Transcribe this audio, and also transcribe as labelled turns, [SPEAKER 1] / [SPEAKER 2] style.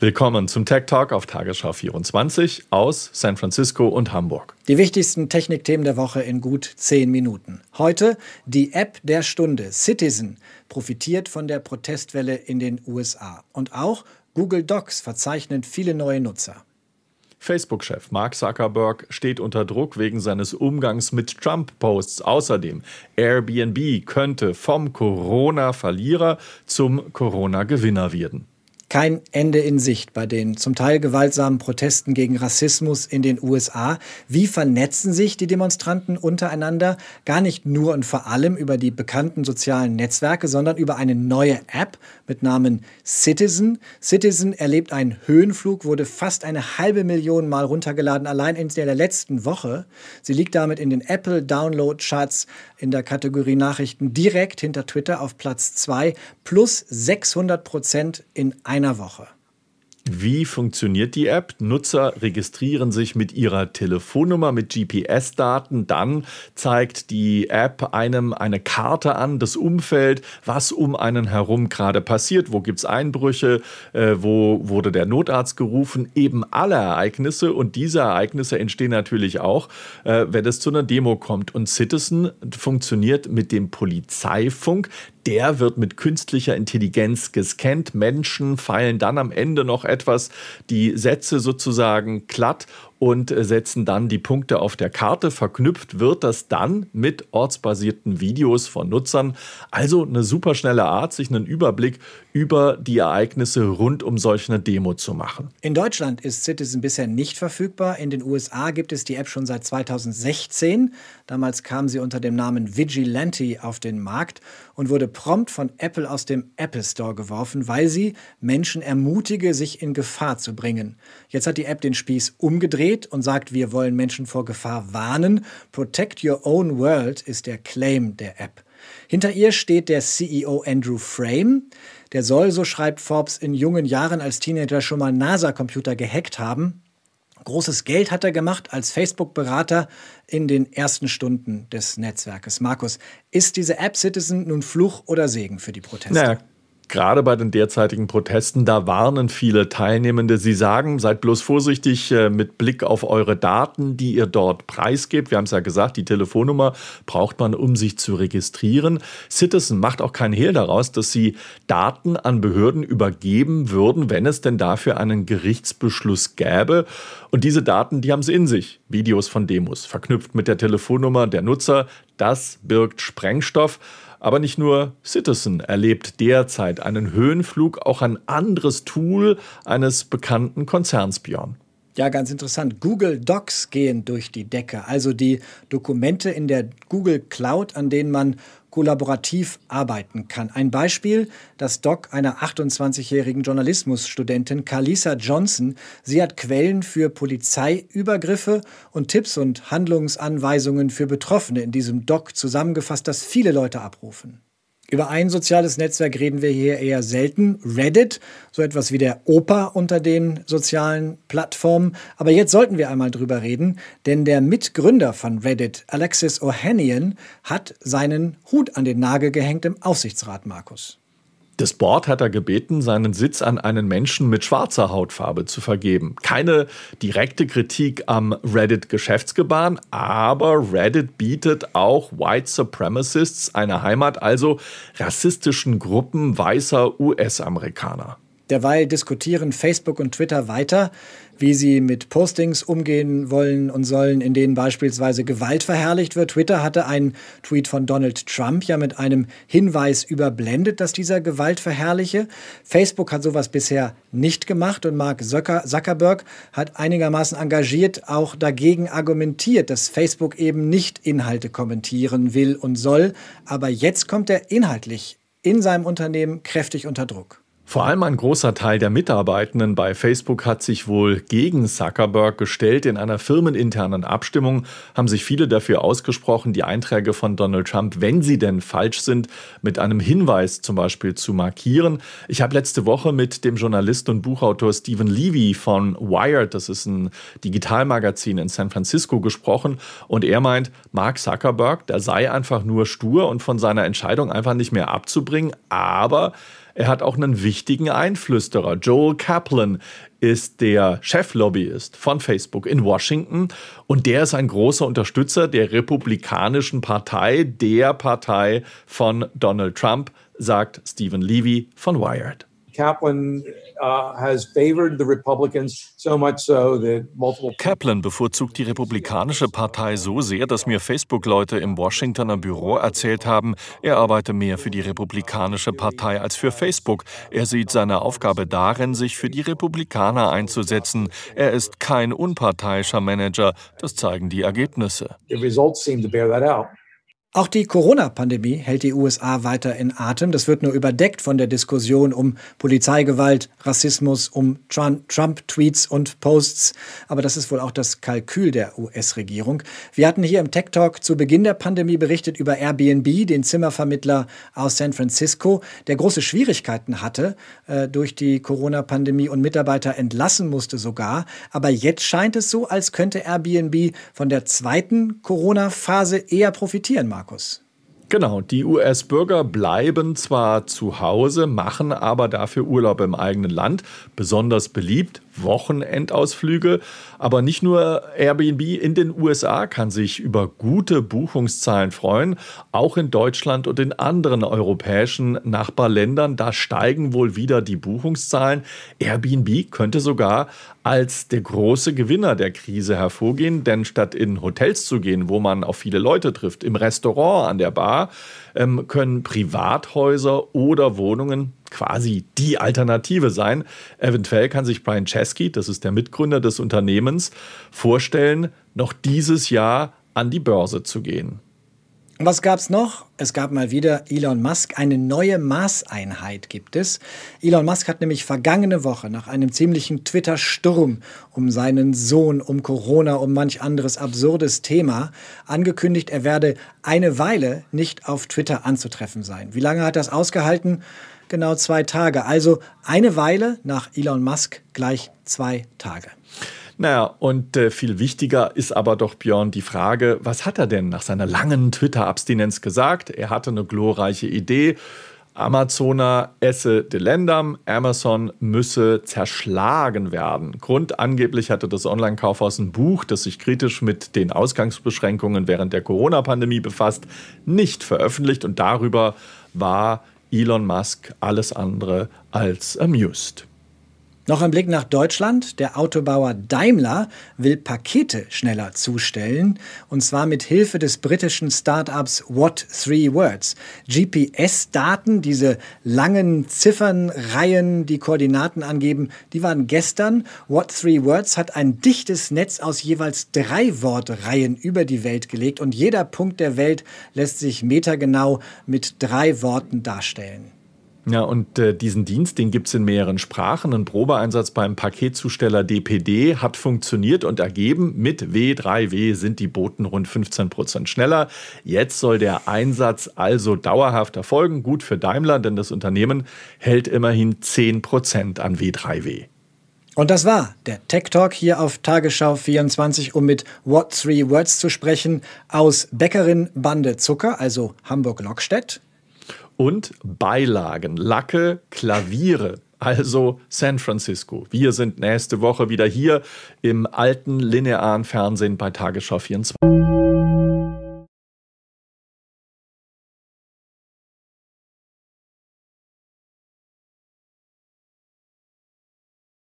[SPEAKER 1] Willkommen zum Tech Talk auf Tagesschau 24 aus San Francisco und Hamburg.
[SPEAKER 2] Die wichtigsten Technikthemen der Woche in gut zehn Minuten. Heute die App der Stunde. Citizen profitiert von der Protestwelle in den USA. Und auch Google Docs verzeichnet viele neue Nutzer.
[SPEAKER 1] Facebook-Chef Mark Zuckerberg steht unter Druck wegen seines Umgangs mit Trump-Posts. Außerdem, Airbnb könnte vom Corona-Verlierer zum Corona-Gewinner werden
[SPEAKER 2] kein Ende in Sicht bei den zum Teil gewaltsamen Protesten gegen Rassismus in den USA. Wie vernetzen sich die Demonstranten untereinander? Gar nicht nur und vor allem über die bekannten sozialen Netzwerke, sondern über eine neue App mit Namen Citizen. Citizen erlebt einen Höhenflug, wurde fast eine halbe Million Mal runtergeladen, allein in der letzten Woche. Sie liegt damit in den Apple Download Charts in der Kategorie Nachrichten direkt hinter Twitter auf Platz 2 plus 600 Prozent in einer Woche.
[SPEAKER 1] Wie funktioniert die App? Nutzer registrieren sich mit ihrer Telefonnummer mit GPS-Daten. Dann zeigt die App einem eine Karte an, das Umfeld, was um einen herum gerade passiert. Wo gibt es Einbrüche? Äh, wo wurde der Notarzt gerufen? Eben alle Ereignisse. Und diese Ereignisse entstehen natürlich auch, äh, wenn es zu einer Demo kommt. Und Citizen funktioniert mit dem Polizeifunk der wird mit künstlicher Intelligenz gescannt. Menschen feilen dann am Ende noch etwas die Sätze sozusagen glatt und setzen dann die Punkte auf der Karte. Verknüpft wird das dann mit ortsbasierten Videos von Nutzern. Also eine super schnelle Art, sich einen Überblick über die Ereignisse rund um solch eine Demo zu machen.
[SPEAKER 2] In Deutschland ist Citizen bisher nicht verfügbar. In den USA gibt es die App schon seit 2016. Damals kam sie unter dem Namen Vigilante auf den Markt und wurde prompt von Apple aus dem Apple Store geworfen, weil sie Menschen ermutige, sich in Gefahr zu bringen. Jetzt hat die App den Spieß umgedreht steht und sagt, wir wollen Menschen vor Gefahr warnen. Protect Your Own World ist der Claim der App. Hinter ihr steht der CEO Andrew Frame. Der soll, so schreibt Forbes, in jungen Jahren als Teenager schon mal NASA-Computer gehackt haben. Großes Geld hat er gemacht als Facebook-Berater in den ersten Stunden des Netzwerkes. Markus, ist diese App Citizen nun Fluch oder Segen für die Proteste?
[SPEAKER 1] Naja, gerade bei den derzeitigen Protesten, da warnen viele Teilnehmende. Sie sagen, seid bloß vorsichtig äh, mit Blick auf eure Daten, die ihr dort preisgebt. Wir haben es ja gesagt, die Telefonnummer braucht man, um sich zu registrieren. Citizen macht auch keinen Hehl daraus, dass sie Daten an Behörden übergeben würden, wenn es denn dafür einen Gerichtsbeschluss gäbe. Und diese Daten, die haben sie in sich. Videos von Demos, verknüpft mit der Telefonnummer der Nutzer. Das birgt Sprengstoff. Aber nicht nur Citizen erlebt derzeit einen Höhenflug, auch ein anderes Tool eines bekannten Konzerns, Björn.
[SPEAKER 2] Ja, ganz interessant. Google Docs gehen durch die Decke, also die Dokumente in der Google Cloud, an denen man kollaborativ arbeiten kann. Ein Beispiel, das Doc einer 28-jährigen Journalismusstudentin Kalisa Johnson. Sie hat Quellen für Polizeiübergriffe und Tipps und Handlungsanweisungen für Betroffene in diesem Doc zusammengefasst, das viele Leute abrufen. Über ein soziales Netzwerk reden wir hier eher selten. Reddit, so etwas wie der Opa unter den sozialen Plattformen. Aber jetzt sollten wir einmal drüber reden, denn der Mitgründer von Reddit, Alexis Ohanian, hat seinen Hut an den Nagel gehängt im Aufsichtsrat, Markus.
[SPEAKER 1] Das Board hat er gebeten, seinen Sitz an einen Menschen mit schwarzer Hautfarbe zu vergeben. Keine direkte Kritik am Reddit-Geschäftsgebaren, aber Reddit bietet auch White Supremacists eine Heimat, also rassistischen Gruppen weißer US-Amerikaner.
[SPEAKER 2] Derweil diskutieren Facebook und Twitter weiter, wie sie mit Postings umgehen wollen und sollen, in denen beispielsweise Gewalt verherrlicht wird. Twitter hatte einen Tweet von Donald Trump ja mit einem Hinweis überblendet, dass dieser Gewalt verherrliche. Facebook hat sowas bisher nicht gemacht und Mark Zuckerberg hat einigermaßen engagiert auch dagegen argumentiert, dass Facebook eben nicht Inhalte kommentieren will und soll. Aber jetzt kommt er inhaltlich in seinem Unternehmen kräftig unter Druck.
[SPEAKER 1] Vor allem ein großer Teil der Mitarbeitenden bei Facebook hat sich wohl gegen Zuckerberg gestellt. In einer firmeninternen Abstimmung haben sich viele dafür ausgesprochen, die Einträge von Donald Trump, wenn sie denn falsch sind, mit einem Hinweis zum Beispiel zu markieren. Ich habe letzte Woche mit dem Journalist und Buchautor Stephen Levy von Wired, das ist ein Digitalmagazin in San Francisco, gesprochen und er meint, Mark Zuckerberg, der sei einfach nur stur und von seiner Entscheidung einfach nicht mehr abzubringen, aber er hat auch einen wichtigen Einflüsterer. Joel Kaplan ist der Cheflobbyist von Facebook in Washington und der ist ein großer Unterstützer der Republikanischen Partei, der Partei von Donald Trump, sagt Stephen Levy von Wired.
[SPEAKER 3] Kaplan uh, has favored the Republicans so much so that multiple
[SPEAKER 4] Kaplan bevorzugt die Republikanische Partei so sehr, dass mir Facebook-Leute im Washingtoner Büro erzählt haben, er arbeite mehr für die Republikanische Partei als für Facebook. Er sieht seine Aufgabe darin, sich für die Republikaner einzusetzen. Er ist kein unparteiischer Manager. Das zeigen die Ergebnisse.
[SPEAKER 3] the results seem to bear that out.
[SPEAKER 2] Auch die Corona-Pandemie hält die USA weiter in Atem. Das wird nur überdeckt von der Diskussion um Polizeigewalt, Rassismus, um Trump-Tweets und Posts. Aber das ist wohl auch das Kalkül der US-Regierung. Wir hatten hier im Tech Talk zu Beginn der Pandemie berichtet über Airbnb, den Zimmervermittler aus San Francisco, der große Schwierigkeiten hatte äh, durch die Corona-Pandemie und Mitarbeiter entlassen musste sogar. Aber jetzt scheint es so, als könnte Airbnb von der zweiten Corona-Phase eher profitieren, Markus.
[SPEAKER 1] Genau, die US-Bürger bleiben zwar zu Hause, machen aber dafür Urlaub im eigenen Land, besonders beliebt, Wochenendausflüge. Aber nicht nur Airbnb in den USA kann sich über gute Buchungszahlen freuen, auch in Deutschland und in anderen europäischen Nachbarländern, da steigen wohl wieder die Buchungszahlen. Airbnb könnte sogar als der große Gewinner der Krise hervorgehen, denn statt in Hotels zu gehen, wo man auf viele Leute trifft, im Restaurant, an der Bar, ähm, können Privathäuser oder Wohnungen quasi die Alternative sein. Eventuell kann sich Brian Chesky, das ist der Mitgründer des Unternehmens, vorstellen, noch dieses Jahr an die Börse zu gehen.
[SPEAKER 2] Was gab's noch? Es gab mal wieder Elon Musk. Eine neue Maßeinheit gibt es. Elon Musk hat nämlich vergangene Woche nach einem ziemlichen Twitter-Sturm um seinen Sohn, um Corona, um manch anderes absurdes Thema angekündigt, er werde eine Weile nicht auf Twitter anzutreffen sein. Wie lange hat das ausgehalten? Genau zwei Tage. Also eine Weile nach Elon Musk gleich zwei Tage.
[SPEAKER 1] Naja, und äh, viel wichtiger ist aber doch Björn die Frage, was hat er denn nach seiner langen Twitter-Abstinenz gesagt? Er hatte eine glorreiche Idee. Amazoner esse delendam, Amazon müsse zerschlagen werden. Grund angeblich hatte das Online-Kaufhaus ein Buch, das sich kritisch mit den Ausgangsbeschränkungen während der Corona-Pandemie befasst, nicht veröffentlicht und darüber war Elon Musk alles andere als amused.
[SPEAKER 2] Noch ein Blick nach Deutschland. Der Autobauer Daimler will Pakete schneller zustellen. Und zwar mit Hilfe des britischen Startups What Three Words. GPS-Daten, diese langen Ziffernreihen, die Koordinaten angeben, die waren gestern. What Three Words hat ein dichtes Netz aus jeweils drei Wortreihen über die Welt gelegt. Und jeder Punkt der Welt lässt sich metergenau mit drei Worten darstellen.
[SPEAKER 1] Ja, und äh, diesen Dienst, den gibt es in mehreren Sprachen. Ein Probeeinsatz beim Paketzusteller DPD hat funktioniert und ergeben, mit W3W sind die Boten rund 15 Prozent schneller. Jetzt soll der Einsatz also dauerhaft erfolgen. Gut für Daimler, denn das Unternehmen hält immerhin 10 Prozent an W3W.
[SPEAKER 2] Und das war der Tech Talk hier auf Tagesschau 24, um mit What Three Words zu sprechen aus Bäckerin Bande Zucker, also Hamburg-Lockstedt
[SPEAKER 1] und Beilagen, Lacke, Klaviere. Also San Francisco. Wir sind nächste Woche wieder hier im alten linearen Fernsehen bei Tagesschau 24.